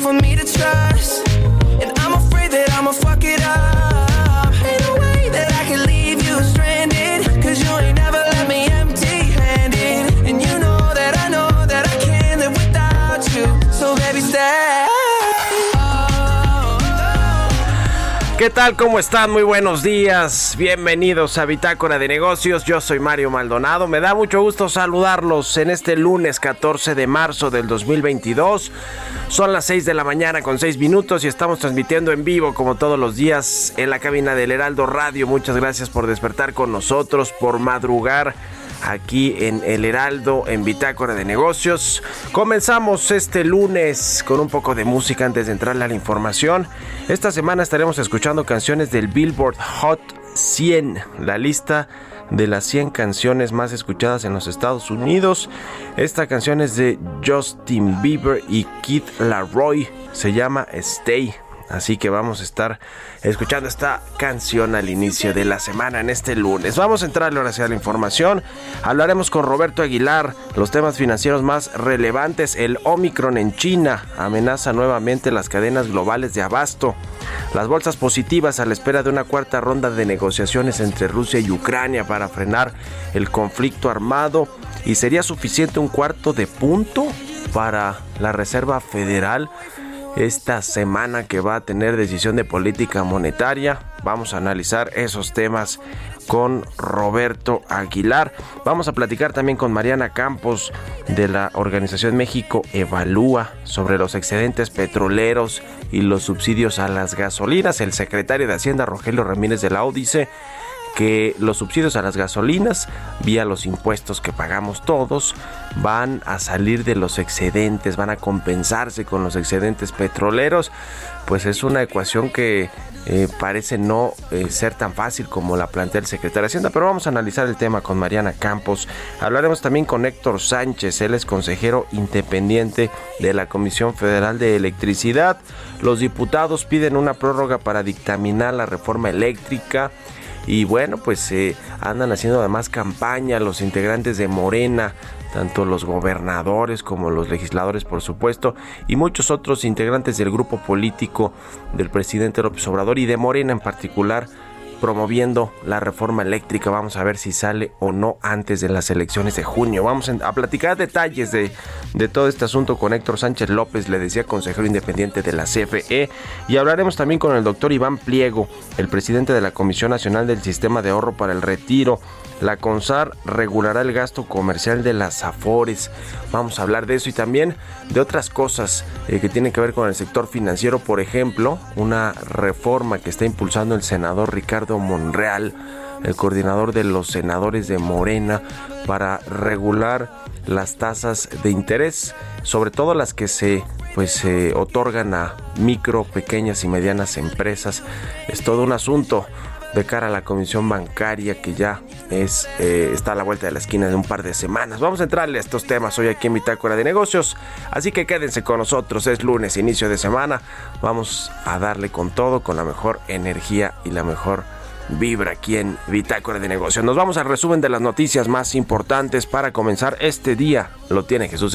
For me to trust. And I'm afraid that fuck it. So baby, stay. ¿Qué tal? ¿Cómo están? Muy buenos días. Bienvenidos a Bitácora de Negocios. Yo soy Mario Maldonado. Me da mucho gusto saludarlos en este lunes 14 de marzo del 2022. Son las 6 de la mañana con 6 minutos y estamos transmitiendo en vivo como todos los días en la cabina del Heraldo Radio. Muchas gracias por despertar con nosotros, por madrugar aquí en El Heraldo, en Bitácora de Negocios. Comenzamos este lunes con un poco de música antes de entrarle a la información. Esta semana estaremos escuchando canciones del Billboard Hot 100, la lista de las 100 canciones más escuchadas en los Estados Unidos. Esta canción es de Justin Bieber y Kid Laroi, se llama Stay. Así que vamos a estar escuchando esta canción al inicio de la semana en este lunes. Vamos a entrarle ahora hacia la información. Hablaremos con Roberto Aguilar los temas financieros más relevantes. El Omicron en China amenaza nuevamente las cadenas globales de abasto. Las bolsas positivas a la espera de una cuarta ronda de negociaciones entre Rusia y Ucrania para frenar el conflicto armado. ¿Y sería suficiente un cuarto de punto para la Reserva Federal? Esta semana que va a tener decisión de política monetaria. Vamos a analizar esos temas con Roberto Aguilar. Vamos a platicar también con Mariana Campos de la organización México Evalúa sobre los excedentes petroleros y los subsidios a las gasolinas. El secretario de Hacienda Rogelio Ramírez de la O dice que los subsidios a las gasolinas, vía los impuestos que pagamos todos, van a salir de los excedentes, van a compensarse con los excedentes petroleros, pues es una ecuación que eh, parece no eh, ser tan fácil como la plantea el secretario de Hacienda, pero vamos a analizar el tema con Mariana Campos. Hablaremos también con Héctor Sánchez, él es consejero independiente de la Comisión Federal de Electricidad. Los diputados piden una prórroga para dictaminar la reforma eléctrica. Y bueno, pues eh, andan haciendo además campaña los integrantes de Morena tanto los gobernadores como los legisladores, por supuesto, y muchos otros integrantes del grupo político del presidente López Obrador y de Morena en particular promoviendo la reforma eléctrica. Vamos a ver si sale o no antes de las elecciones de junio. Vamos a platicar detalles de, de, todo este asunto con Héctor Sánchez López, le decía consejero independiente de la CFE. Y hablaremos también con el doctor Iván Pliego, el presidente de la Comisión Nacional del Sistema de Ahorro para el Retiro. La CONSAR regulará el gasto comercial de las AFORES. Vamos a hablar de eso y también de otras cosas eh, que tienen que ver con el sector financiero. Por ejemplo, una reforma que está impulsando el senador Ricardo Monreal, el coordinador de los senadores de Morena, para regular las tasas de interés, sobre todo las que se pues se otorgan a micro, pequeñas y medianas empresas. Es todo un asunto de cara a la comisión bancaria que ya es eh, está a la vuelta de la esquina de un par de semanas. Vamos a entrarle a estos temas hoy aquí en Bitácora de Negocios, así que quédense con nosotros, es lunes, inicio de semana, vamos a darle con todo, con la mejor energía y la mejor vibra aquí en Bitácora de Negocios. Nos vamos al resumen de las noticias más importantes para comenzar este día. Lo tiene Jesús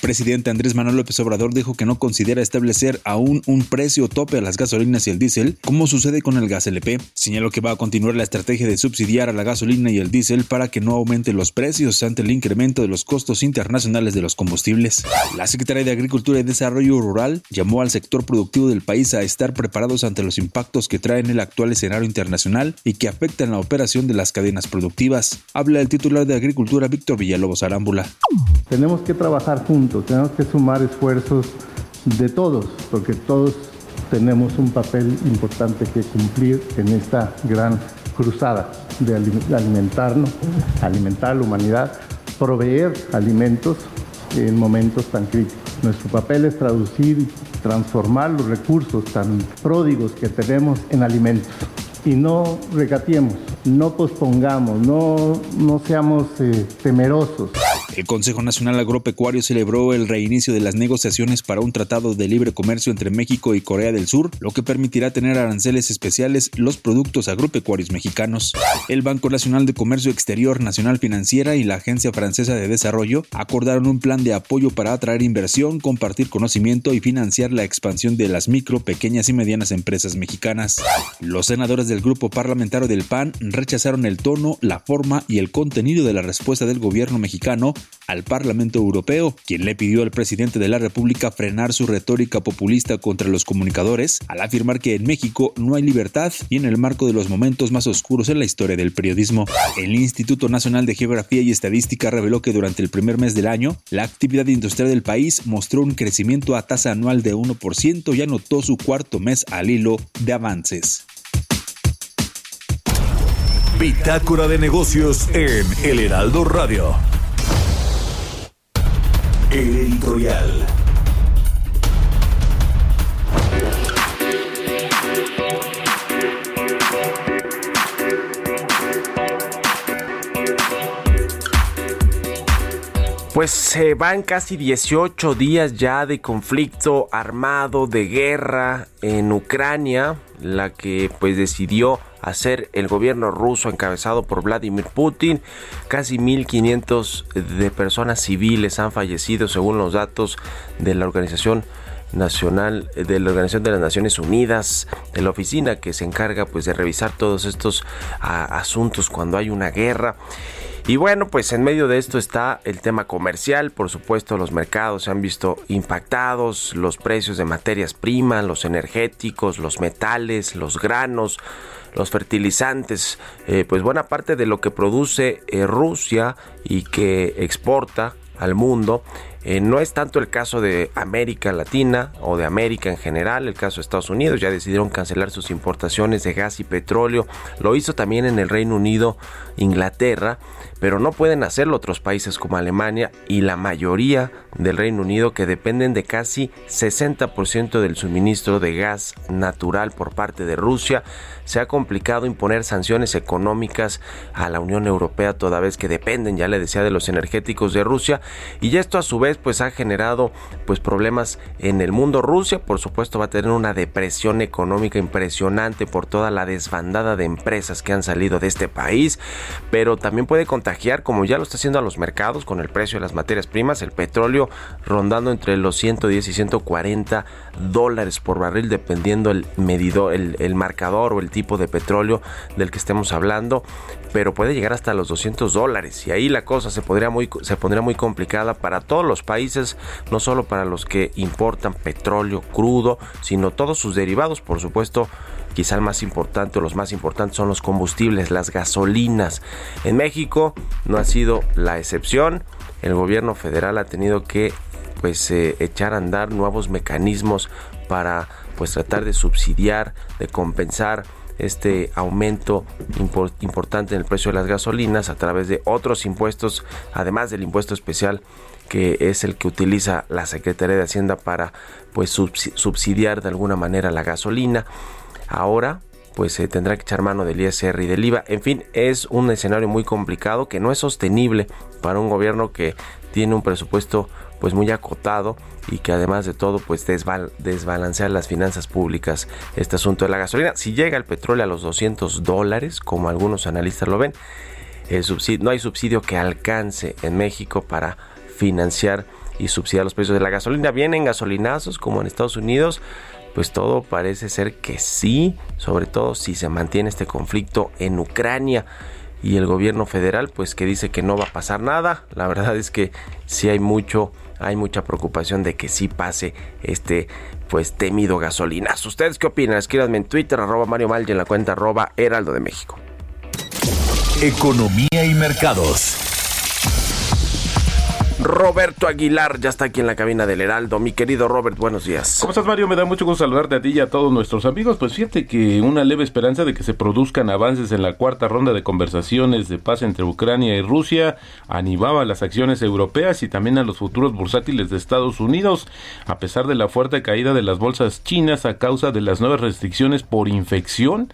presidente Andrés Manuel López Obrador dijo que no considera establecer aún un precio tope a las gasolinas y el diésel, como sucede con el gas LP. Señaló que va a continuar la estrategia de subsidiar a la gasolina y el diésel para que no aumenten los precios ante el incremento de los costos internacionales de los combustibles. La Secretaría de Agricultura y Desarrollo Rural llamó al sector productivo del país a estar preparados ante los impactos que traen el actual escenario internacional y que afectan la operación de las cadenas productivas. Habla el titular de Agricultura Víctor Villalobos Arámbula. Tenemos que trabajar juntos tenemos que sumar esfuerzos de todos, porque todos tenemos un papel importante que cumplir en esta gran cruzada de alimentarnos, alimentar a la humanidad, proveer alimentos en momentos tan críticos. Nuestro papel es traducir transformar los recursos tan pródigos que tenemos en alimentos. Y no regatemos, no pospongamos, no, no seamos eh, temerosos. El Consejo Nacional Agropecuario celebró el reinicio de las negociaciones para un tratado de libre comercio entre México y Corea del Sur, lo que permitirá tener aranceles especiales los productos agropecuarios mexicanos. El Banco Nacional de Comercio Exterior Nacional Financiera y la Agencia Francesa de Desarrollo acordaron un plan de apoyo para atraer inversión, compartir conocimiento y financiar la expansión de las micro, pequeñas y medianas empresas mexicanas. Los senadores del grupo parlamentario del PAN rechazaron el tono, la forma y el contenido de la respuesta del gobierno mexicano al Parlamento Europeo, quien le pidió al presidente de la República frenar su retórica populista contra los comunicadores, al afirmar que en México no hay libertad y en el marco de los momentos más oscuros en la historia del periodismo. El Instituto Nacional de Geografía y Estadística reveló que durante el primer mes del año, la actividad industrial del país mostró un crecimiento a tasa anual de 1% y anotó su cuarto mes al hilo de avances. Bitácora de negocios en El Heraldo Radio. El editorial. Pues se van casi 18 días ya de conflicto armado, de guerra en Ucrania, la que pues decidió hacer el gobierno ruso encabezado por Vladimir Putin. Casi 1.500 de personas civiles han fallecido según los datos de la Organización Nacional de la Organización de las Naciones Unidas, de la oficina que se encarga pues de revisar todos estos asuntos cuando hay una guerra. Y bueno, pues en medio de esto está el tema comercial, por supuesto los mercados se han visto impactados, los precios de materias primas, los energéticos, los metales, los granos, los fertilizantes, eh, pues buena parte de lo que produce eh, Rusia y que exporta al mundo. Eh, no es tanto el caso de América Latina o de América en general, el caso de Estados Unidos, ya decidieron cancelar sus importaciones de gas y petróleo, lo hizo también en el Reino Unido, Inglaterra, pero no pueden hacerlo otros países como Alemania y la mayoría del Reino Unido que dependen de casi 60% del suministro de gas natural por parte de Rusia. Se ha complicado imponer sanciones económicas a la Unión Europea toda vez que dependen, ya le decía, de los energéticos de Rusia y esto a su vez pues ha generado pues problemas en el mundo. Rusia por supuesto va a tener una depresión económica impresionante por toda la desbandada de empresas que han salido de este país, pero también puede como ya lo está haciendo a los mercados con el precio de las materias primas, el petróleo rondando entre los 110 y 140 dólares por barril dependiendo el medidor, el, el marcador o el tipo de petróleo del que estemos hablando, pero puede llegar hasta los 200 dólares y ahí la cosa se podría muy se pondría muy complicada para todos los países, no solo para los que importan petróleo crudo, sino todos sus derivados, por supuesto. Quizá el más importante o los más importantes son los combustibles, las gasolinas. En México no ha sido la excepción. El gobierno federal ha tenido que pues eh, echar a andar nuevos mecanismos para pues tratar de subsidiar, de compensar este aumento importante en el precio de las gasolinas a través de otros impuestos, además del impuesto especial que es el que utiliza la Secretaría de Hacienda para pues subsidiar de alguna manera la gasolina. Ahora pues se tendrá que echar mano del ISR y del IVA. En fin, es un escenario muy complicado que no es sostenible para un gobierno que tiene un presupuesto pues muy acotado y que además de todo pues desbal desbalancear las finanzas públicas este asunto de la gasolina. Si llega el petróleo a los 200 dólares, como algunos analistas lo ven, no hay subsidio que alcance en México para financiar y subsidiar los precios de la gasolina. Vienen gasolinazos como en Estados Unidos, pues todo parece ser que sí, sobre todo si se mantiene este conflicto en Ucrania y el gobierno federal pues que dice que no va a pasar nada. La verdad es que sí hay mucho hay mucha preocupación de que sí pase este pues temido gasolinazo. ¿Ustedes qué opinan? Escríbanme en Twitter arroba Mario Mal y en la cuenta arroba Heraldo de México. Economía y mercados. Roberto Aguilar ya está aquí en la cabina del Heraldo. Mi querido Robert, buenos días. ¿Cómo estás, Mario? Me da mucho gusto saludarte a ti y a todos nuestros amigos. Pues fíjate que una leve esperanza de que se produzcan avances en la cuarta ronda de conversaciones de paz entre Ucrania y Rusia animaba las acciones europeas y también a los futuros bursátiles de Estados Unidos, a pesar de la fuerte caída de las bolsas chinas a causa de las nuevas restricciones por infección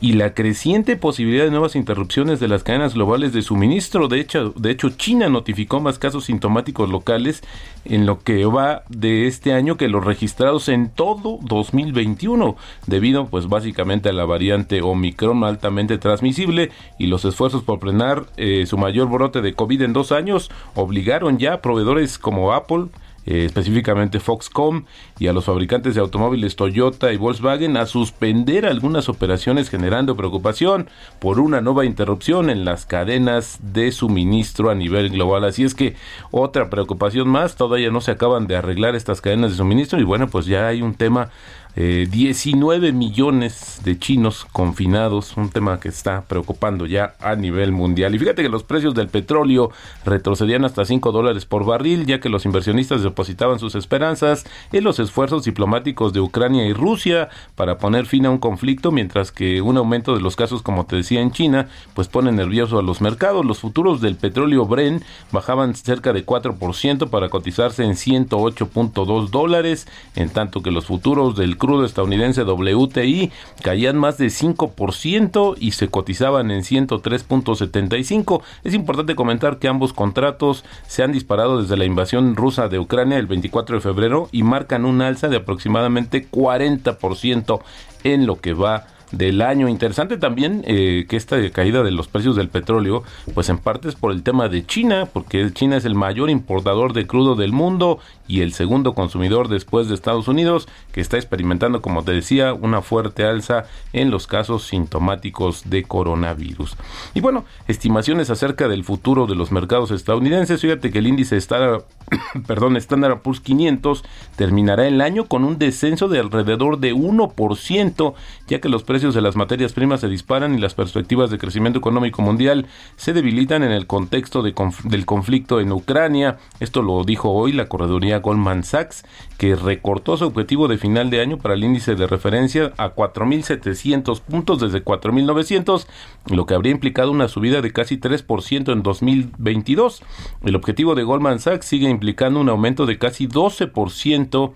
y la creciente posibilidad de nuevas interrupciones de las cadenas globales de suministro. De hecho, de hecho, China notificó más casos sintomáticos locales en lo que va de este año que los registrados en todo 2021, debido pues básicamente a la variante Omicron altamente transmisible y los esfuerzos por frenar eh, su mayor brote de COVID en dos años obligaron ya a proveedores como Apple, eh, específicamente Foxconn y a los fabricantes de automóviles Toyota y Volkswagen a suspender algunas operaciones generando preocupación por una nueva interrupción en las cadenas de suministro a nivel global. Así es que otra preocupación más, todavía no se acaban de arreglar estas cadenas de suministro y bueno, pues ya hay un tema 19 eh, millones de chinos confinados, un tema que está preocupando ya a nivel mundial. Y fíjate que los precios del petróleo retrocedían hasta 5 dólares por barril, ya que los inversionistas depositaban sus esperanzas en los esfuerzos diplomáticos de Ucrania y Rusia para poner fin a un conflicto, mientras que un aumento de los casos, como te decía, en China, pues pone nervioso a los mercados. Los futuros del petróleo Bren bajaban cerca de 4% para cotizarse en 108.2 dólares, en tanto que los futuros del crudo estadounidense WTI caían más de 5% y se cotizaban en 103.75. Es importante comentar que ambos contratos se han disparado desde la invasión rusa de Ucrania el 24 de febrero y marcan un alza de aproximadamente 40% en lo que va del año. Interesante también eh, que esta caída de los precios del petróleo, pues en parte es por el tema de China, porque China es el mayor importador de crudo del mundo y el segundo consumidor después de Estados Unidos, que está experimentando, como te decía, una fuerte alza en los casos sintomáticos de coronavirus. Y bueno, estimaciones acerca del futuro de los mercados estadounidenses. Fíjate que el índice está, perdón, Standard Poor's 500 terminará el año con un descenso de alrededor de 1%, ya que los precios precios de las materias primas se disparan y las perspectivas de crecimiento económico mundial se debilitan en el contexto del conflicto en Ucrania. Esto lo dijo hoy la correduría Goldman Sachs, que recortó su objetivo de final de año para el índice de referencia a 4.700 puntos desde 4.900, lo que habría implicado una subida de casi 3% en 2022. El objetivo de Goldman Sachs sigue implicando un aumento de casi 12%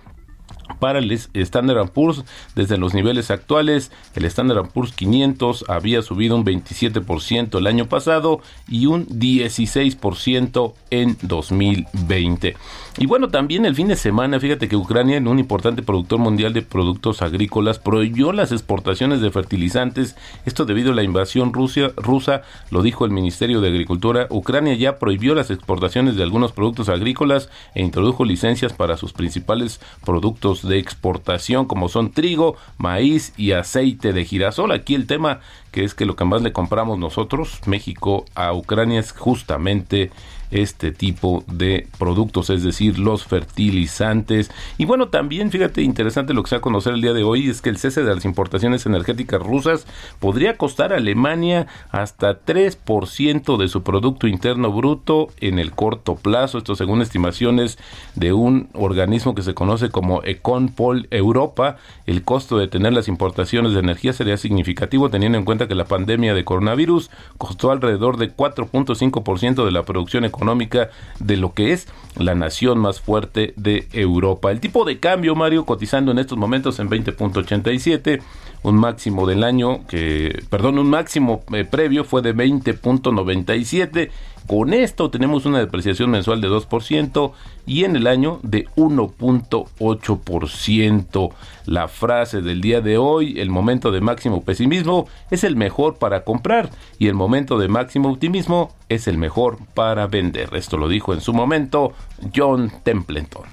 para el Standard Poor's desde los niveles actuales. El Standard Poor's 500 había subido un 27% el año pasado y un 16% en 2020. Y bueno, también el fin de semana, fíjate que Ucrania, en un importante productor mundial de productos agrícolas, prohibió las exportaciones de fertilizantes. Esto debido a la invasión rusa, rusa, lo dijo el Ministerio de Agricultura. Ucrania ya prohibió las exportaciones de algunos productos agrícolas e introdujo licencias para sus principales productos de exportación, como son trigo, maíz y aceite de girasol. Aquí el tema que es que lo que más le compramos nosotros, México, a Ucrania es justamente este tipo de productos, es decir, los fertilizantes. Y bueno, también fíjate, interesante lo que se va a conocer el día de hoy, es que el cese de las importaciones energéticas rusas podría costar a Alemania hasta 3% de su Producto Interno Bruto en el corto plazo, esto según estimaciones de un organismo que se conoce como Econpol Europa. El costo de tener las importaciones de energía sería significativo teniendo en cuenta que la pandemia de coronavirus costó alrededor de 4.5% de la producción económica económica de lo que es la nación más fuerte de Europa. El tipo de cambio, Mario, cotizando en estos momentos en 20.87, un máximo del año que, perdón, un máximo eh, previo fue de 20.97 con esto tenemos una depreciación mensual de 2% y en el año de 1.8%. La frase del día de hoy, el momento de máximo pesimismo es el mejor para comprar y el momento de máximo optimismo es el mejor para vender. Esto lo dijo en su momento John Templeton.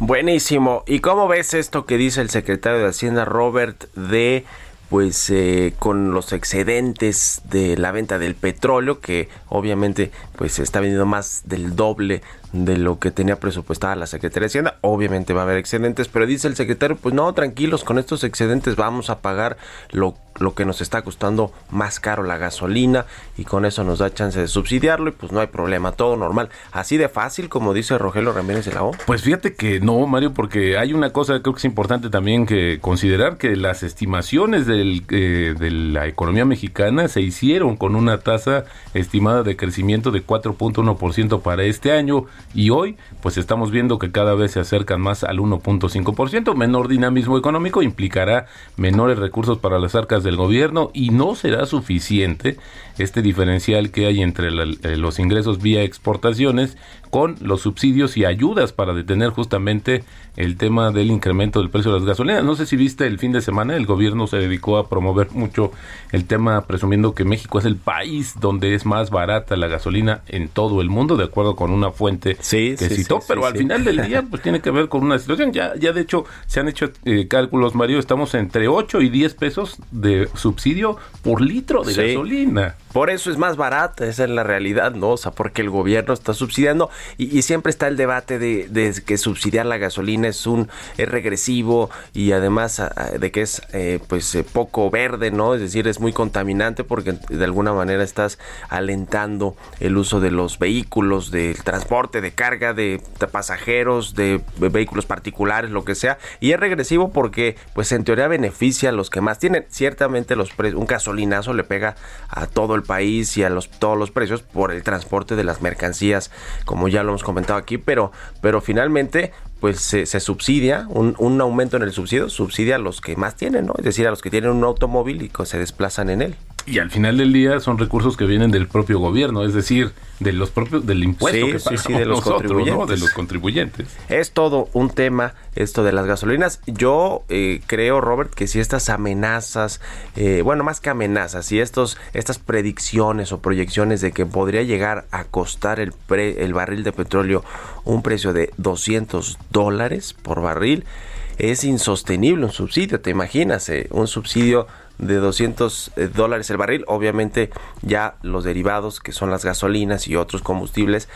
Buenísimo. ¿Y cómo ves esto que dice el secretario de Hacienda Robert de pues eh, con los excedentes de la venta del petróleo que obviamente pues se está vendiendo más del doble de lo que tenía presupuestada la Secretaría de Hacienda. Obviamente va a haber excedentes, pero dice el secretario, pues no, tranquilos, con estos excedentes vamos a pagar lo, lo que nos está costando más caro la gasolina y con eso nos da chance de subsidiarlo y pues no hay problema, todo normal. Así de fácil como dice Rogelio Ramírez de la O. Pues fíjate que no, Mario, porque hay una cosa que creo que es importante también que considerar que las estimaciones eh, de la economía mexicana se hicieron con una tasa estimada de crecimiento de 4.1% para este año y hoy pues estamos viendo que cada vez se acercan más al 1.5%, menor dinamismo económico implicará menores recursos para las arcas del gobierno y no será suficiente este diferencial que hay entre eh, los ingresos vía exportaciones con los subsidios y ayudas para detener justamente el tema del incremento del precio de las gasolinas. No sé si viste el fin de semana, el gobierno se dedicó a promover mucho el tema presumiendo que México es el país donde es más barata la gasolina en todo el mundo, de acuerdo con una fuente que citó, pero al final del día pues tiene que ver con una situación, ya, ya de hecho se han hecho eh, cálculos, Mario, estamos entre 8 y 10 pesos de subsidio por litro de gasolina. Por eso es más barata, esa es la realidad, ¿no? O sea, porque el gobierno está subsidiando y, siempre está el debate de, que subsidiar la gasolina es un es regresivo y además de que es eh, pues eh, poco verde, ¿no? Es decir, es muy contaminante porque de alguna manera estás alentando el uso de los vehículos, del transporte de carga, de, pasajeros, de, vehículos particulares, lo que sea. Y es regresivo porque pues en teoría beneficia a los que más tienen. Ciertamente los un gasolinazo le pega a todo el país y a los, todos los precios por el transporte de las mercancías, como ya lo hemos comentado aquí, pero, pero finalmente pues se, subsidia, un, un, aumento en el subsidio subsidia a los que más tienen, ¿no? Es decir, a los que tienen un automóvil y que se desplazan en él. Y al final del día son recursos que vienen del propio gobierno, es decir, de los propios del impuesto que pagamos de los contribuyentes. de los contribuyentes. Es todo un tema esto de las gasolinas. Yo eh, creo, Robert, que si estas amenazas, eh, bueno, más que amenazas, si estos estas predicciones o proyecciones de que podría llegar a costar el el barril de petróleo un precio de 200 dólares por barril, es insostenible un subsidio, te imaginas, eh, un subsidio de 200 eh, dólares el barril. Obviamente ya los derivados que son las gasolinas y otros combustibles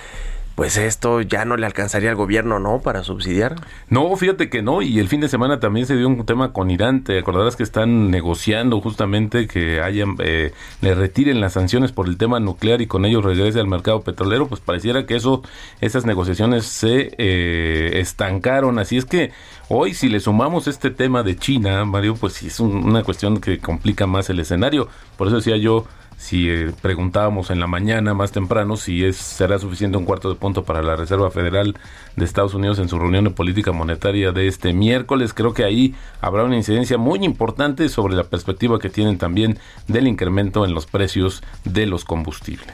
pues esto ya no le alcanzaría al gobierno, ¿no? Para subsidiar. No, fíjate que no, y el fin de semana también se dio un tema con Irán, te acordarás que están negociando justamente que hayan, eh, le retiren las sanciones por el tema nuclear y con ello regrese al mercado petrolero, pues pareciera que eso, esas negociaciones se eh, estancaron, así es que hoy si le sumamos este tema de China, Mario, pues es una cuestión que complica más el escenario, por eso decía yo, si eh, preguntábamos en la mañana más temprano si es será suficiente un cuarto de punto para la Reserva Federal de Estados Unidos en su reunión de política monetaria de este miércoles, creo que ahí habrá una incidencia muy importante sobre la perspectiva que tienen también del incremento en los precios de los combustibles.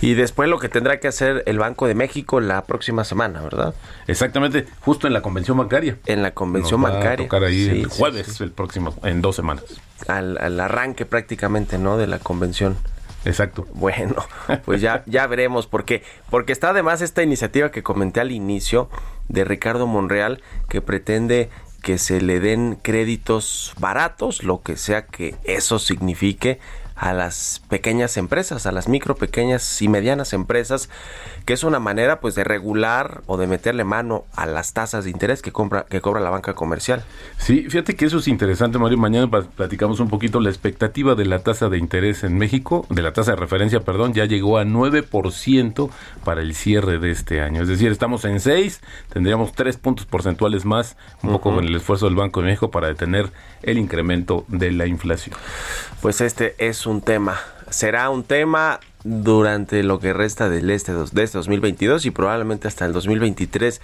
Y después lo que tendrá que hacer el Banco de México la próxima semana, ¿verdad? Exactamente, justo en la convención bancaria. En la convención Nos va bancaria. A tocar ahí Sí, el sí, jueves, el próximo, en dos semanas. Al, al arranque prácticamente, ¿no? De la convención. Exacto. Bueno, pues ya, ya veremos, porque, porque está además esta iniciativa que comenté al inicio de Ricardo Monreal, que pretende que se le den créditos baratos, lo que sea que eso signifique a las pequeñas empresas, a las micro, pequeñas y medianas empresas, que es una manera pues de regular o de meterle mano a las tasas de interés que compra que cobra la banca comercial. Sí, fíjate que eso es interesante, Mario. Mañana platicamos un poquito la expectativa de la tasa de interés en México, de la tasa de referencia, perdón, ya llegó a 9% para el cierre de este año. Es decir, estamos en 6, tendríamos 3 puntos porcentuales más, un poco con el esfuerzo del Banco de México para detener el incremento de la inflación. Pues este es un tema. Será un tema durante lo que resta del este de este 2022 y probablemente hasta el 2023.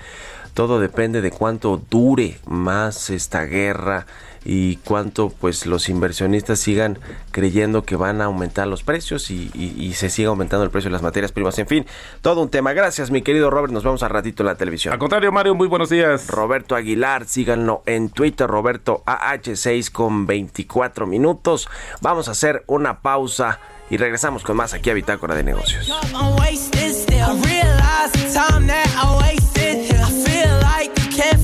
Todo depende de cuánto dure más esta guerra y cuánto pues los inversionistas sigan creyendo que van a aumentar los precios y, y- y se siga aumentando el precio de las materias primas. En fin, todo un tema. Gracias mi querido Robert. Nos vemos al ratito en la televisión. Al contrario, Mario, muy buenos días. Roberto Aguilar, síganlo en Twitter, Roberto AH6 con 24 minutos. Vamos a hacer una pausa y regresamos con más aquí a Bitácora de Negocios.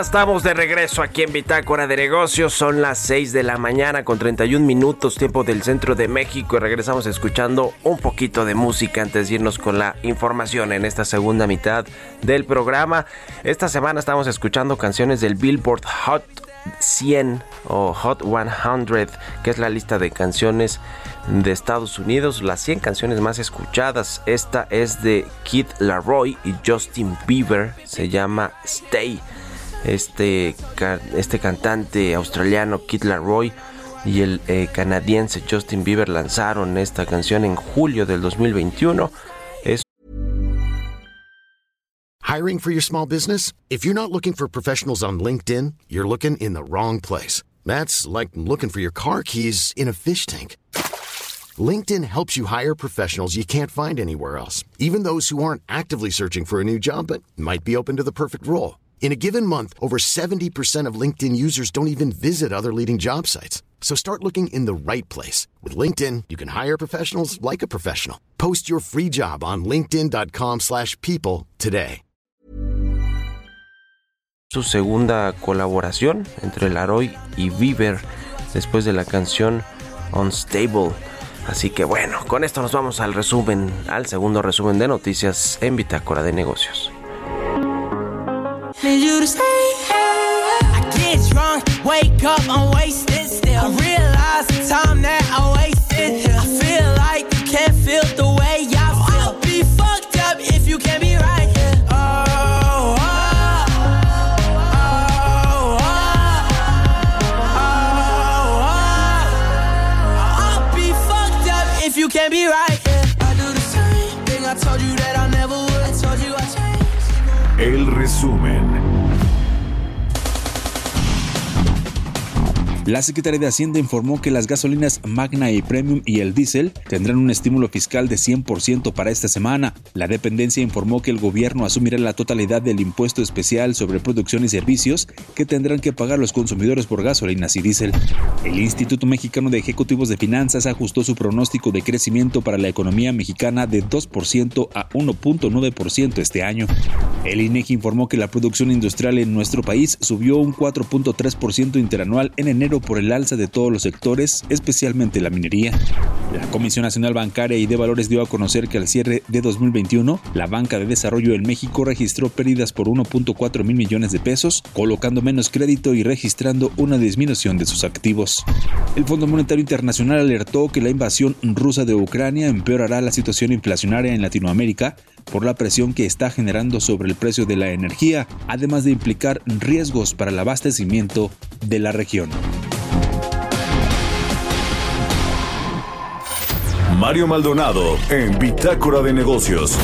Estamos de regreso aquí en Bitácora de Negocios. Son las 6 de la mañana con 31 minutos tiempo del centro de México y regresamos escuchando un poquito de música antes de irnos con la información en esta segunda mitad del programa. Esta semana estamos escuchando canciones del Billboard Hot 100 o Hot 100, que es la lista de canciones de Estados Unidos, las 100 canciones más escuchadas. Esta es de Kid Laroi y Justin Bieber, se llama Stay. Este, este cantante australiano Kid Laroi y el eh, canadiense Justin Bieber lanzaron esta canción en julio del 2021. Es Hiring for your small business? If you're not looking for professionals on LinkedIn, you're looking in the wrong place. That's like looking for your car keys in a fish tank. LinkedIn helps you hire professionals you can't find anywhere else, even those who aren't actively searching for a new job but might be open to the perfect role. In a given month, over 70% of LinkedIn users don't even visit other leading job sites. So start looking in the right place. With LinkedIn, you can hire professionals like a professional. Post your free job on linkedin.com slash people today. su segunda colaboración entre Laroy y Bieber después de la canción Unstable. Así que bueno, con esto nos vamos al resumen, al segundo resumen de noticias en Bitácora de Negocios. Need you to stay here. I get drunk, wake up, I'm wasted still. I realize the time La Secretaría de Hacienda informó que las gasolinas Magna y Premium y el diésel tendrán un estímulo fiscal de 100% para esta semana. La dependencia informó que el gobierno asumirá la totalidad del impuesto especial sobre producción y servicios que tendrán que pagar los consumidores por gasolinas y diésel. El Instituto Mexicano de Ejecutivos de Finanzas ajustó su pronóstico de crecimiento para la economía mexicana de 2% a 1.9% este año. El INEGI informó que la producción industrial en nuestro país subió un 4.3% interanual en enero por el alza de todos los sectores, especialmente la minería. La Comisión Nacional Bancaria y de Valores dio a conocer que al cierre de 2021, la banca de desarrollo en México registró pérdidas por 1.4 mil millones de pesos, colocando menos crédito y registrando una disminución de sus activos. El Fondo Monetario Internacional alertó que la invasión rusa de Ucrania empeorará la situación inflacionaria en Latinoamérica por la presión que está generando sobre el precio de la energía, además de implicar riesgos para el abastecimiento de la región. Mario Maldonado en Bitácora de Negocios.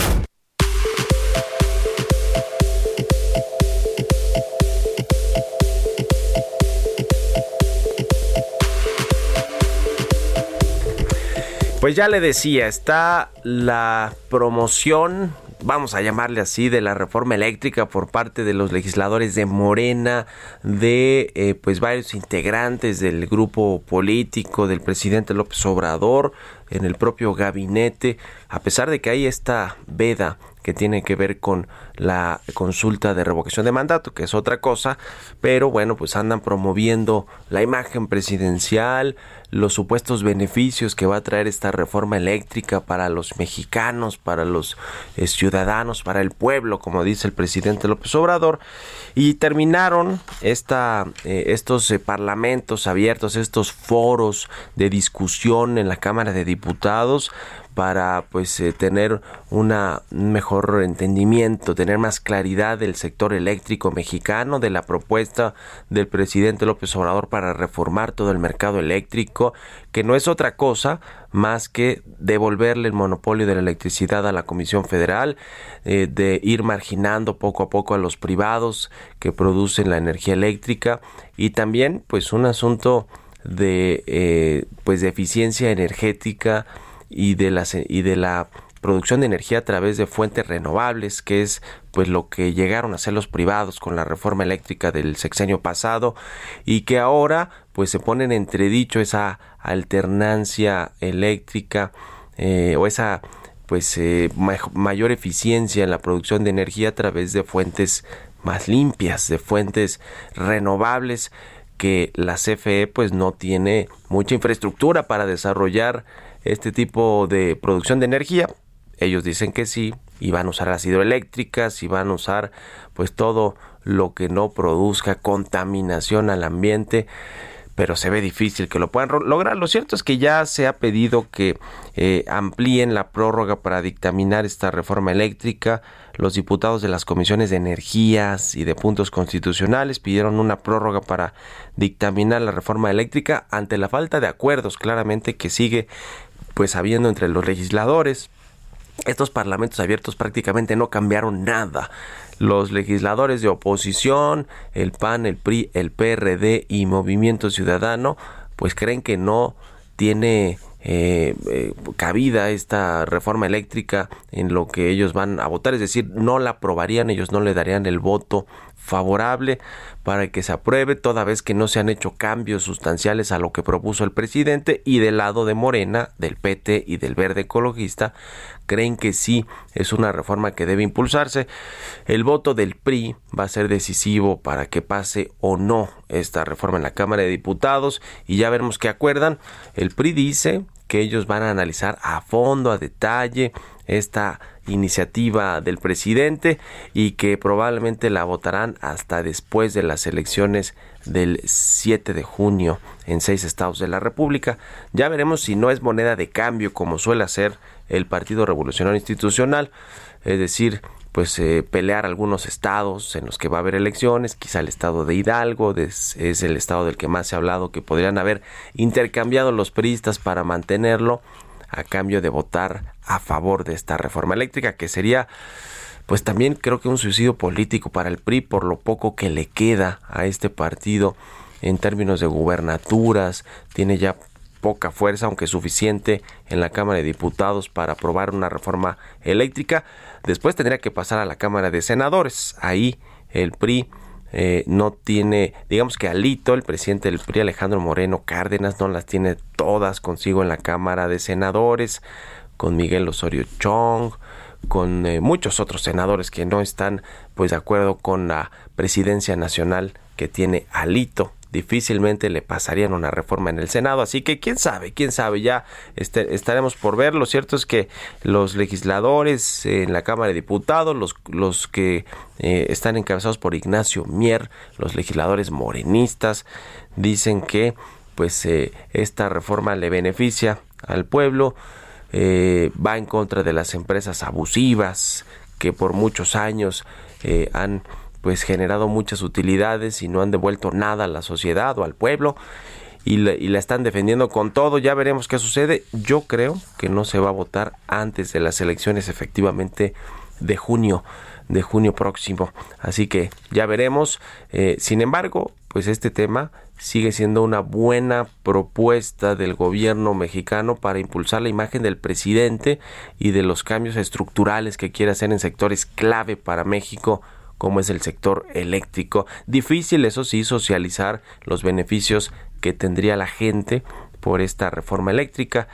Pues ya le decía, está la promoción, vamos a llamarle así, de la reforma eléctrica por parte de los legisladores de Morena, de eh, pues varios integrantes del grupo político del presidente López Obrador, en el propio gabinete, a pesar de que hay esta veda que tiene que ver con la consulta de revocación de mandato, que es otra cosa, pero bueno, pues andan promoviendo la imagen presidencial, los supuestos beneficios que va a traer esta reforma eléctrica para los mexicanos, para los eh, ciudadanos, para el pueblo, como dice el presidente López Obrador, y terminaron esta, eh, estos eh, parlamentos abiertos, estos foros de discusión en la Cámara de Diputados, para pues eh, tener una, un mejor entendimiento, tener más claridad del sector eléctrico mexicano, de la propuesta del presidente López Obrador para reformar todo el mercado eléctrico, que no es otra cosa más que devolverle el monopolio de la electricidad a la Comisión Federal, eh, de ir marginando poco a poco a los privados que producen la energía eléctrica y también pues un asunto de eh, pues de eficiencia energética y de la, y de la producción de energía a través de fuentes renovables, que es pues lo que llegaron a ser los privados con la reforma eléctrica del sexenio pasado y que ahora pues se ponen entredicho esa alternancia eléctrica eh, o esa pues eh, mayor eficiencia en la producción de energía a través de fuentes más limpias, de fuentes renovables que la CFE pues no tiene mucha infraestructura para desarrollar este tipo de producción de energía. Ellos dicen que sí, y van a usar las hidroeléctricas, y van a usar pues todo lo que no produzca contaminación al ambiente pero se ve difícil que lo puedan lograr. Lo cierto es que ya se ha pedido que eh, amplíen la prórroga para dictaminar esta reforma eléctrica. Los diputados de las comisiones de energías y de puntos constitucionales pidieron una prórroga para dictaminar la reforma eléctrica ante la falta de acuerdos claramente que sigue pues habiendo entre los legisladores. Estos parlamentos abiertos prácticamente no cambiaron nada. Los legisladores de oposición, el PAN, el PRI, el PRD y Movimiento Ciudadano, pues creen que no tiene eh, eh, cabida esta reforma eléctrica en lo que ellos van a votar, es decir, no la aprobarían, ellos no le darían el voto favorable para que se apruebe, toda vez que no se han hecho cambios sustanciales a lo que propuso el presidente y del lado de Morena, del PT y del Verde Ecologista, creen que sí es una reforma que debe impulsarse. El voto del PRI va a ser decisivo para que pase o no esta reforma en la Cámara de Diputados y ya veremos qué acuerdan. El PRI dice que ellos van a analizar a fondo, a detalle, esta iniciativa del presidente y que probablemente la votarán hasta después de las elecciones del 7 de junio en seis estados de la República. Ya veremos si no es moneda de cambio como suele hacer el Partido Revolucionario Institucional, es decir, pues eh, pelear algunos estados en los que va a haber elecciones, quizá el estado de Hidalgo es, el estado del que más se ha hablado que podrían haber intercambiado los priistas para mantenerlo a cambio de votar a favor de esta reforma eléctrica, que sería pues también creo que un suicidio político para el PRI por lo poco que le queda a este partido en términos de gubernaturas, tiene ya poca fuerza, aunque suficiente en la Cámara de Diputados para aprobar una reforma eléctrica. Después tendría que pasar a la Cámara de Senadores. Ahí el PRI eh, no tiene, digamos que Alito, el presidente del PRI, Alejandro Moreno Cárdenas, no las tiene todas consigo en la Cámara de Senadores, con Miguel Osorio Chong, con eh, muchos otros senadores que no están pues de acuerdo con la presidencia nacional que tiene Alito difícilmente le pasarían una reforma en el Senado. Así que quién sabe, quién sabe, ya este, estaremos por ver. Lo cierto es que los legisladores en la Cámara de Diputados, los, los que eh, están encabezados por Ignacio Mier, los legisladores morenistas, dicen que pues eh, esta reforma le beneficia al pueblo, eh, va en contra de las empresas abusivas que por muchos años han pues generado muchas utilidades y no han devuelto nada a la sociedad o al pueblo y la, están defendiendo con todo. Ya veremos qué sucede. Yo creo que no se va a votar antes de las elecciones efectivamente de junio de junio próximo. Así que ya veremos. Eh, sin embargo, pues este tema sigue siendo una buena propuesta del gobierno mexicano para impulsar la imagen del presidente y de los cambios estructurales que quiere hacer en sectores clave para México como es el sector eléctrico. Difícil, eso sí, socializar los beneficios que tendría la gente por esta reforma eléctrica.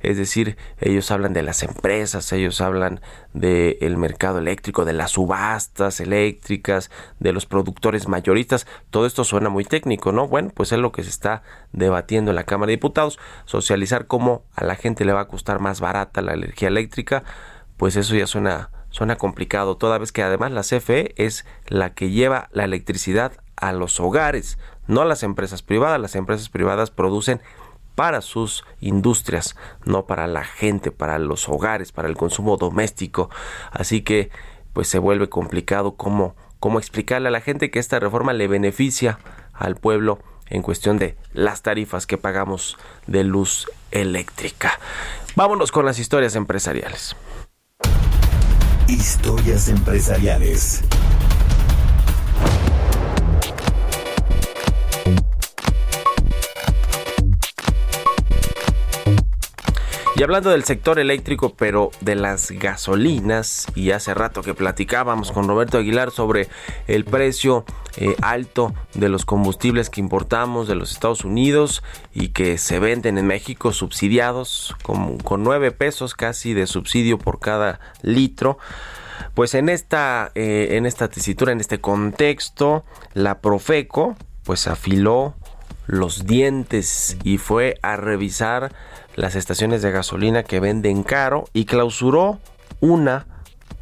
Es decir, ellos hablan de las empresas, ellos hablan del mercado eléctrico, de las subastas eléctricas, de los productores mayoristas. Todo esto suena muy técnico, ¿no? Bueno, pues es lo que se está debatiendo en la Cámara de Diputados. Socializar cómo a la gente le va a costar más barata la energía eléctrica, pues eso ya suena suena complicado, toda vez que además la CFE es la que lleva la electricidad a los hogares, no a las empresas privadas. Las empresas privadas producen para sus industrias, no para la gente, para los hogares, para el consumo doméstico. Así que pues se vuelve complicado cómo, cómo explicarle a la gente que esta reforma le beneficia al pueblo en cuestión de las tarifas que pagamos de luz eléctrica. Vámonos con las historias empresariales. Historias empresariales. Y hablando del sector eléctrico, pero de las gasolinas, y hace rato que platicábamos con Roberto Aguilar sobre el precio eh, alto de los combustibles que importamos de los Estados Unidos y que se venden en México subsidiados con, con 9 pesos casi de subsidio por cada litro. Pues en esta, eh, en esta tesitura, en este contexto, la Profeco pues afiló los dientes y fue a revisar las estaciones de gasolina que venden caro y clausuró una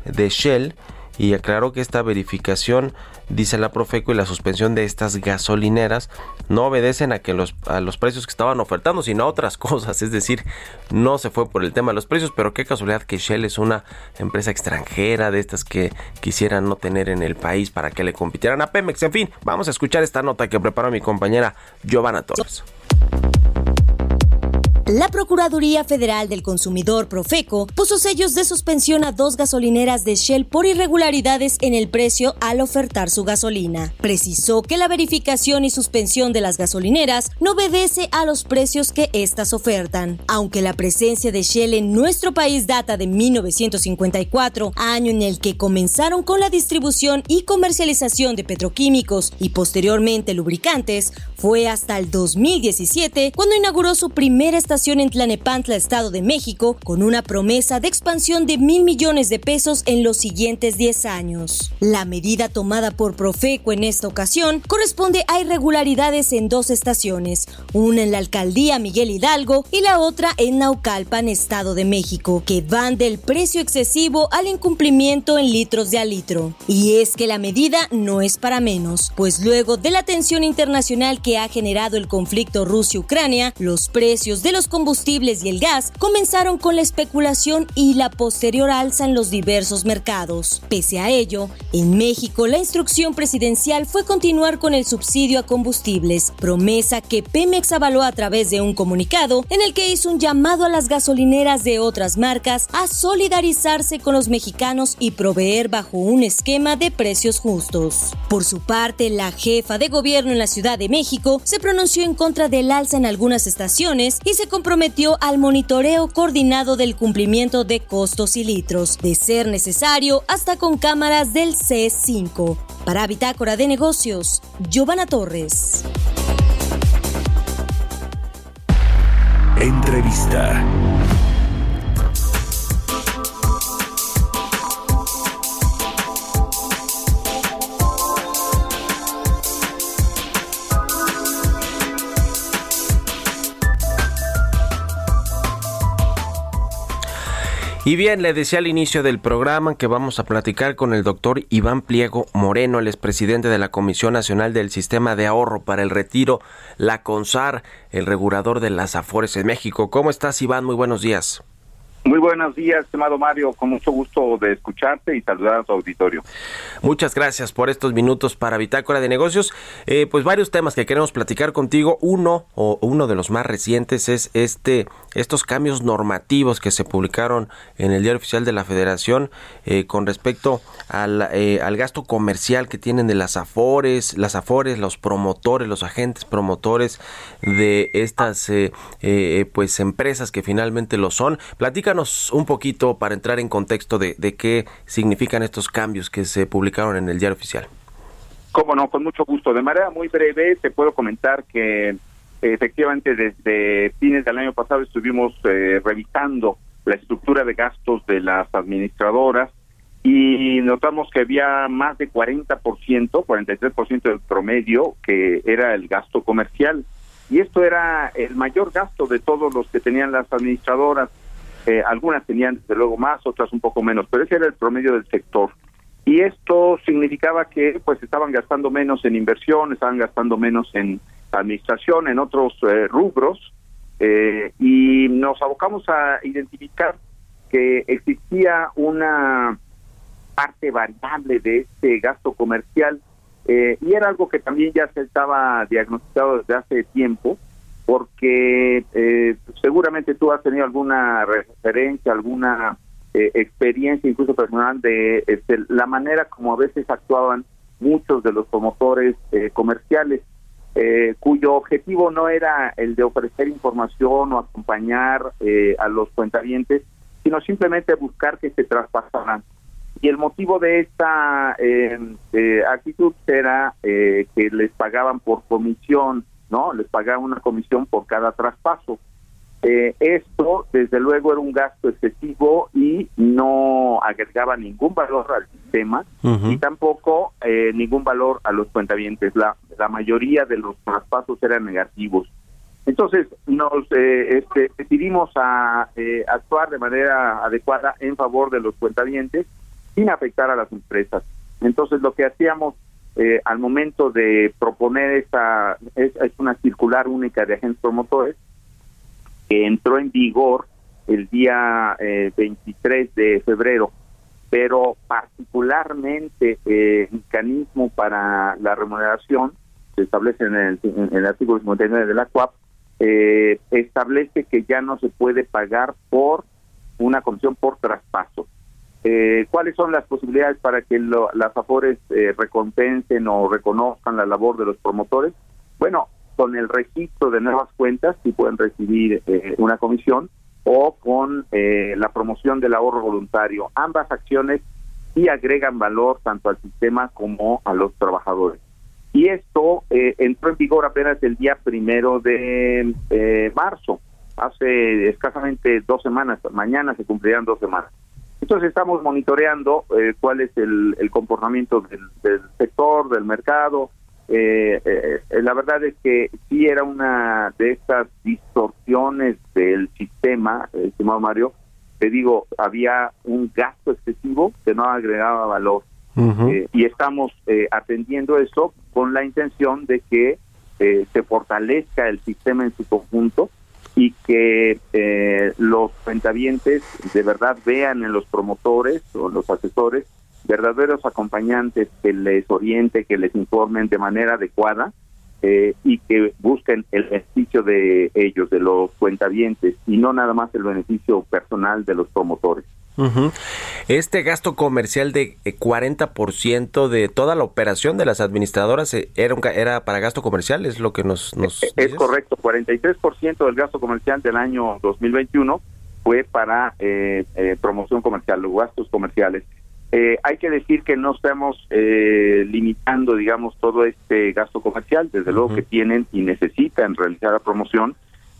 de Shell y aclaró que esta verificación dice la Profeco y la suspensión de estas gasolineras no obedecen a que los, a los precios que estaban ofertando, sino a otras cosas. Es decir, no se fue por el tema de los precios, pero qué casualidad que Shell es una empresa extranjera de estas que quisieran no tener en el país para que le compitieran a Pemex. En fin, vamos a escuchar esta nota que preparó mi compañera Giovanna Torres. La Procuraduría Federal del Consumidor Profeco puso sellos de suspensión a dos gasolineras de Shell por irregularidades en el precio al ofertar su gasolina. Precisó que la verificación y suspensión de las gasolineras no obedece a los precios que éstas ofertan. Aunque la presencia de Shell en nuestro país data de 1954, año en el que comenzaron con la distribución y comercialización de petroquímicos y posteriormente lubricantes, fue hasta el 2017 cuando inauguró su primera estación en Tlanepantla, Estado de México, con una promesa de expansión de mil millones de pesos en los siguientes 10 años. La medida tomada por Profeco en esta ocasión corresponde a irregularidades en dos estaciones, una en la alcaldía Miguel Hidalgo y la otra en Naucalpan, Estado de México, que van del precio excesivo al incumplimiento en litros de a litro. Y es que la medida no es para menos, pues luego de la tensión internacional que ha generado el conflicto Rusia-Ucrania, los precios de los combustibles y el gas comenzaron con la especulación y la posterior alza en los diversos mercados. Pese a ello, en México la instrucción presidencial fue continuar con el subsidio a combustibles, promesa que Pemex avaló a través de un comunicado en el que hizo un llamado a las gasolineras de otras marcas a solidarizarse con los mexicanos y proveer bajo un esquema de precios justos. Por su parte, la jefa de gobierno en la Ciudad de México se pronunció en contra del alza en algunas estaciones y se comprometió al monitoreo coordinado del cumplimiento de costos y litros, de ser necesario hasta con cámaras del C5. Para Bitácora de Negocios, Giovanna Torres. Entrevista. Y bien, le decía al inicio del programa que vamos a platicar con el doctor Iván Pliego Moreno, el expresidente de la Comisión Nacional del Sistema de Ahorro para el Retiro, la CONSAR, el regulador de las Afores en México. ¿Cómo estás, Iván? Muy buenos días. Muy buenos días, estimado Mario. Con mucho gusto de escucharte y saludar a tu auditorio. Muchas gracias por estos minutos para Bitácora de Negocios. Eh, pues varios temas que queremos platicar contigo. Uno, o uno de los más recientes, es este, estos cambios normativos que se publicaron en el Diario Oficial de la Federación eh, con respecto al, eh, al gasto comercial que tienen de las Afores, las Afores, los promotores, los agentes promotores de estas pues empresas que finalmente lo son. Platícanos un poquito para entrar en contexto de, qué significan estos cambios que se publicaron en el diario oficial. Cómo no, con mucho gusto. De manera muy breve, te puedo comentar que efectivamente desde fines del año pasado estuvimos eh, revisando la estructura de gastos de las administradoras y notamos que había más de 40%, 43% del promedio que era el gasto comercial. Y esto era el mayor gasto de todos los que tenían las administradoras. Eh, algunas tenían desde luego más, otras un poco menos, pero ese era el promedio del sector. Y esto significaba que pues estaban gastando menos en inversión, estaban gastando menos en administración, en otros eh, rubros, eh, y nos abocamos a identificar que existía una parte variable de este gasto comercial y era algo que también ya se estaba diagnosticado desde hace tiempo porque eh, seguramente tú has tenido alguna referencia, alguna eh, experiencia incluso personal de este, la manera como a veces actuaban muchos de los promotores eh, comerciales, cuyo objetivo no era el de ofrecer información o acompañar a los cuentavientes, sino simplemente buscar que se traspasaran. Y el motivo de esta actitud era que les pagaban por comisión, ¿no? Les pagaba una comisión por cada traspaso. Eh, esto, desde luego, era un gasto excesivo y no agregaba ningún valor al sistema y tampoco eh, ningún valor a los cuentavientes. La, la mayoría de los traspasos eran negativos. Entonces, nos eh, este, decidimos a actuar de manera adecuada en favor de los cuentavientes sin afectar a las empresas. Entonces, lo que hacíamos eh, al momento de proponer esta, es, una circular única de agentes promotores que entró en vigor el día 23 eh, de febrero, pero particularmente eh, el mecanismo para la remuneración se establece en el, en el artículo 59 de la CUAP, eh, establece que ya no se puede pagar por una comisión por traspaso. Eh, ¿Cuáles son las posibilidades para que las AFORES eh, recompensen o reconozcan la labor de los promotores? Bueno, con el registro de nuevas cuentas sí pueden recibir eh, una comisión o con la promoción del ahorro voluntario. Ambas acciones sí agregan valor tanto al sistema como a los trabajadores. Y esto entró en vigor apenas el día primero de marzo, hace escasamente dos semanas, mañana se cumplirán dos semanas. Entonces estamos monitoreando eh, cuál es el, comportamiento del, sector, del mercado. Eh, eh, la verdad es que sí era una de estas distorsiones del sistema, estimado Mario. Te digo, había un gasto excesivo que no agregaba valor. y estamos atendiendo eso con la intención de que se fortalezca el sistema en su conjunto y que eh, los cuentavientes de verdad vean en los promotores o los asesores verdaderos acompañantes que les oriente, que les informen de manera adecuada eh, y que busquen el beneficio de ellos, de los cuentavientes, y no nada más el beneficio personal de los promotores. Este gasto comercial de 40% eh, de toda la operación de las administradoras eh, era, era para gasto comercial, es lo que nos... nos es, correcto, 43% del gasto comercial del año 2021 fue para eh, promoción comercial, los gastos comerciales. hay que decir que no estamos limitando, digamos, todo este gasto comercial, desde luego que tienen y necesitan realizar la promoción,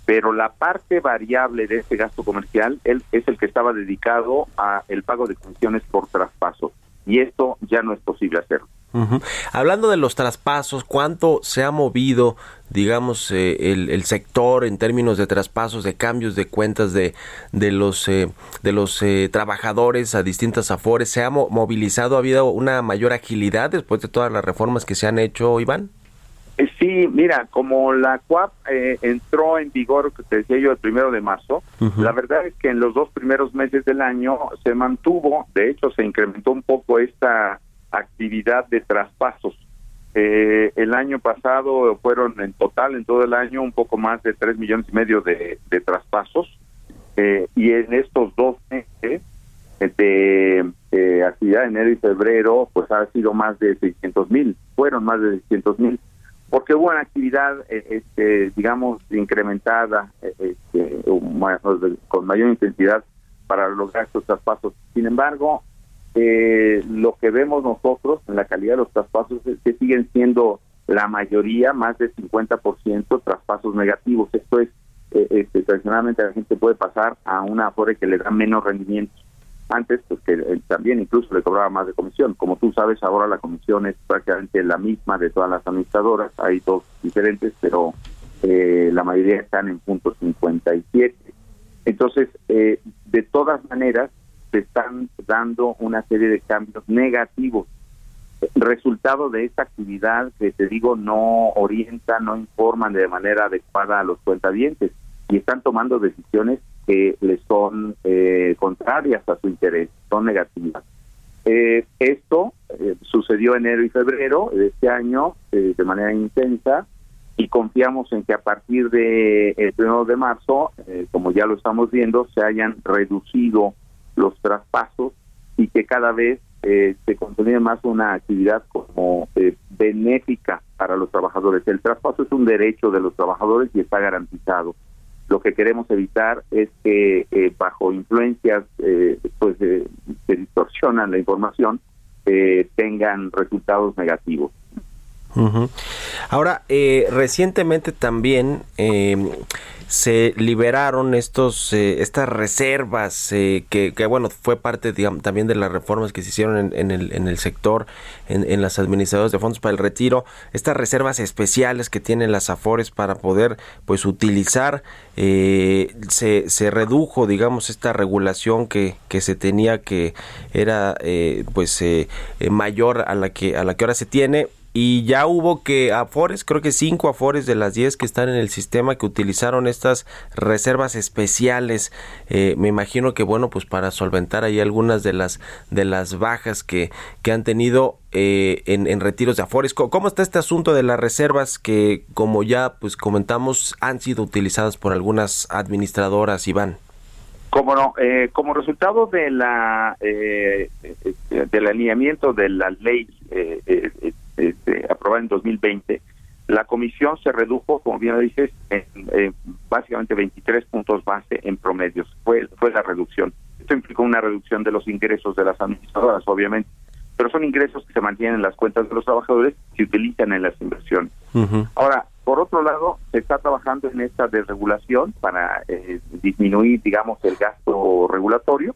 pero la parte variable de ese gasto comercial él, es el que estaba dedicado a el pago de comisiones por traspaso y esto ya no es posible hacerlo. Hablando de los traspasos, ¿cuánto se ha movido, digamos, eh, el, sector en términos de traspasos, de cambios de cuentas de, de los, eh, de los eh, trabajadores a distintas afores? ¿Se ha movilizado? ¿Ha habido una mayor agilidad después de todas las reformas que se han hecho, Iván? Eh, sí, mira, como la CUAP eh, entró en vigor, te decía yo, el primero de marzo, la verdad es que en los dos primeros meses del año se mantuvo, de hecho se incrementó un poco esta actividad de traspasos. Eh, el año pasado fueron en total, en todo el año, un poco más de tres millones y medio de, traspasos. y en estos dos meses de actividad, enero y febrero, pues ha sido más de 600 mil, fueron más de 600 mil porque hubo una actividad, eh, este, digamos, incrementada eh, este, con mayor intensidad para lograr estos traspasos. Sin embargo, eh, lo que vemos nosotros en la calidad de los traspasos es que siguen siendo la mayoría, más del 50% traspasos negativos. Esto es, este, tradicionalmente la gente puede pasar a una afore que le da menos rendimientos antes pues que eh, también incluso le cobraba más de comisión. Como tú sabes, ahora la comisión es prácticamente la misma de todas las administradoras, hay dos diferentes, pero eh, la mayoría están en punto 57. Entonces, eh, de todas maneras, se están dando una serie de cambios negativos. Resultado de esta actividad que te digo no orienta, no informan de manera adecuada a los cuentavientes y están tomando decisiones que le son eh, contrarias a su interés, son negativas. Eh, esto eh, sucedió enero y febrero de este año de manera intensa y confiamos en que a partir de el primero de marzo, como ya lo estamos viendo, se hayan reducido los traspasos y que cada vez se continúe más una actividad como benéfica para los trabajadores. El traspaso es un derecho de los trabajadores y está garantizado lo que queremos evitar es que eh, bajo influencias eh, pues eh, que distorsionan la información tengan resultados negativos. Ahora, recientemente también se liberaron estos eh, estas reservas eh, que, bueno fue parte también de las reformas que se hicieron en, el, en el sector en, las administradoras de fondos para el retiro estas reservas especiales que tienen las afores para poder pues utilizar eh, se, se redujo digamos esta regulación que, que se tenía que era pues mayor a la que a la que ahora se tiene y ya hubo que afores, creo que cinco afores de las diez que están en el sistema que utilizaron estas reservas especiales. Eh, me imagino que bueno, pues para solventar ahí algunas de las de las bajas que, que han tenido eh, en, retiros de afores. ¿Cómo está este asunto de las reservas que, como ya pues comentamos, han sido utilizadas por algunas administradoras, Iván? Como no, eh, como resultado de la eh, del alineamiento de la ley eh, eh, este, aprobada en 2020, la comisión se redujo, como bien lo dices, en, básicamente 23 puntos base en promedios. Fue fue la reducción. Esto implicó una reducción de los ingresos de las administradoras, obviamente, pero son ingresos que se mantienen en las cuentas de los trabajadores y se utilizan en las inversiones. Ahora, por otro lado, se está trabajando en esta desregulación para eh, disminuir, digamos, el gasto regulatorio.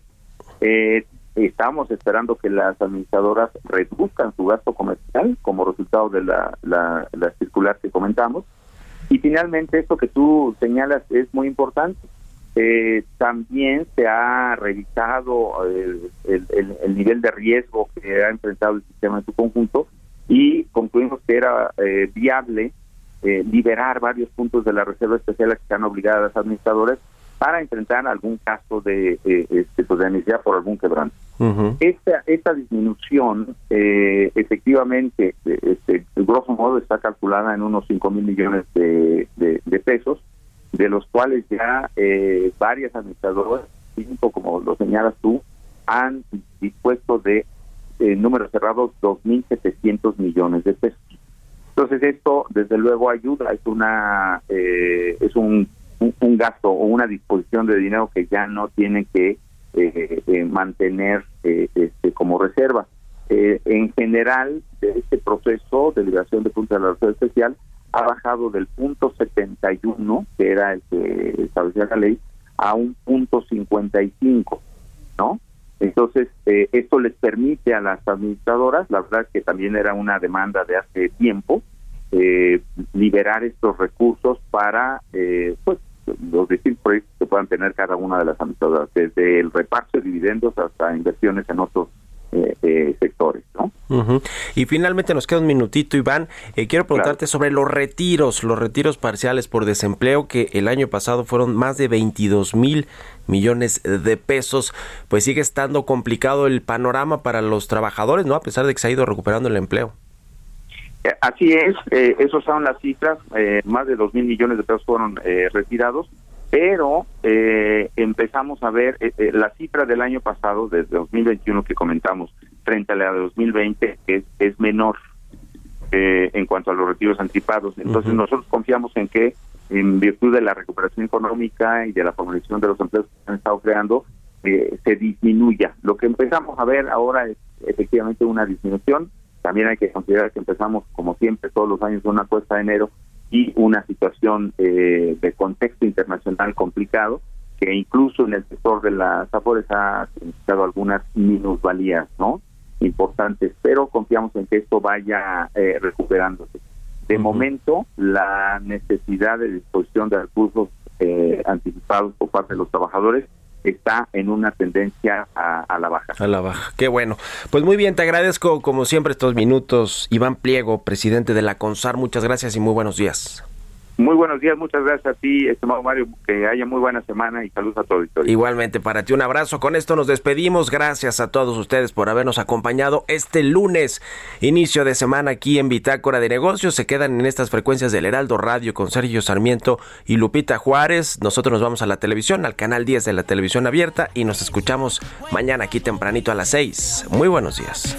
Eh, estamos esperando que las administradoras reduzcan su gasto comercial como resultado de la, la, circular que comentamos. Y finalmente, esto que tú señalas es muy importante. Eh, también se ha revisado el, el, nivel de riesgo que ha enfrentado el sistema en su conjunto y concluimos que era viable eh, liberar varios puntos de la reserva especial a que están obligadas las administradoras para enfrentar algún caso de, eh, este, pues, de por algún quebranto. esta, esta disminución, eh, efectivamente, este, grosso modo está calculada en unos 5 mil millones de, pesos, de los cuales ya eh, varias administradoras, cinco como lo señalas tú, han dispuesto de números cerrados 2.700 millones de pesos. Entonces esto desde luego ayuda, es una eh, es un, un, gasto o una disposición de dinero que ya no tiene que eh, eh, mantener este, como reserva. en general, este proceso de liberación de puntos de la reserva especial ha bajado del punto 71, que era el que establecía la ley, a un punto 55, ¿no? Entonces, esto les permite a las administradoras, la verdad que también era una demanda de hace tiempo, eh, liberar estos recursos para eh, pues los distintos proyectos que puedan tener cada una de las administradoras, desde el reparto de dividendos hasta inversiones en otros eh, eh sectores, ¿no? Y finalmente nos queda un minutito, Iván. Eh, quiero preguntarte sobre los retiros, los retiros parciales por desempleo que el año pasado fueron más de 22 mil millones de pesos. Pues sigue estando complicado el panorama para los trabajadores, ¿no? A pesar de que se ha ido recuperando el empleo. Eh, así es, eh, esas son las cifras, eh, más de dos mil millones de pesos fueron eh, retirados, pero empezamos a ver la cifra del año pasado, desde 2021 que comentamos, frente a la de 2020, es, es menor en cuanto a los retiros anticipados. Entonces nosotros confiamos en que, en virtud de la recuperación económica y de la formalización de los empleos que se han estado creando, se disminuya. Lo que empezamos a ver ahora es efectivamente una disminución también hay que considerar que empezamos, como siempre, todos los años, una cuesta de enero y una situación eh, de contexto internacional complicado, que incluso en el sector de las afores ha significado algunas minusvalías, ¿no? Importantes, pero confiamos en que esto vaya eh, recuperándose. De momento, la necesidad de disposición de recursos eh, anticipados por parte de los trabajadores está en una tendencia a, la baja. A la baja, qué bueno. Pues muy bien, te agradezco como siempre estos minutos. Iván Pliego, presidente de la CONSAR, muchas gracias y muy buenos días. Muy buenos días, muchas gracias a ti, estimado Mario, que haya muy buena semana y saludos a todo el Igualmente para ti un abrazo, con esto nos despedimos, gracias a todos ustedes por habernos acompañado este lunes, inicio de semana aquí en Bitácora de Negocios, se quedan en estas frecuencias del Heraldo Radio con Sergio Sarmiento y Lupita Juárez, nosotros nos vamos a la televisión, al canal 10 de la televisión abierta y nos escuchamos mañana aquí tempranito a las 6. Muy buenos días.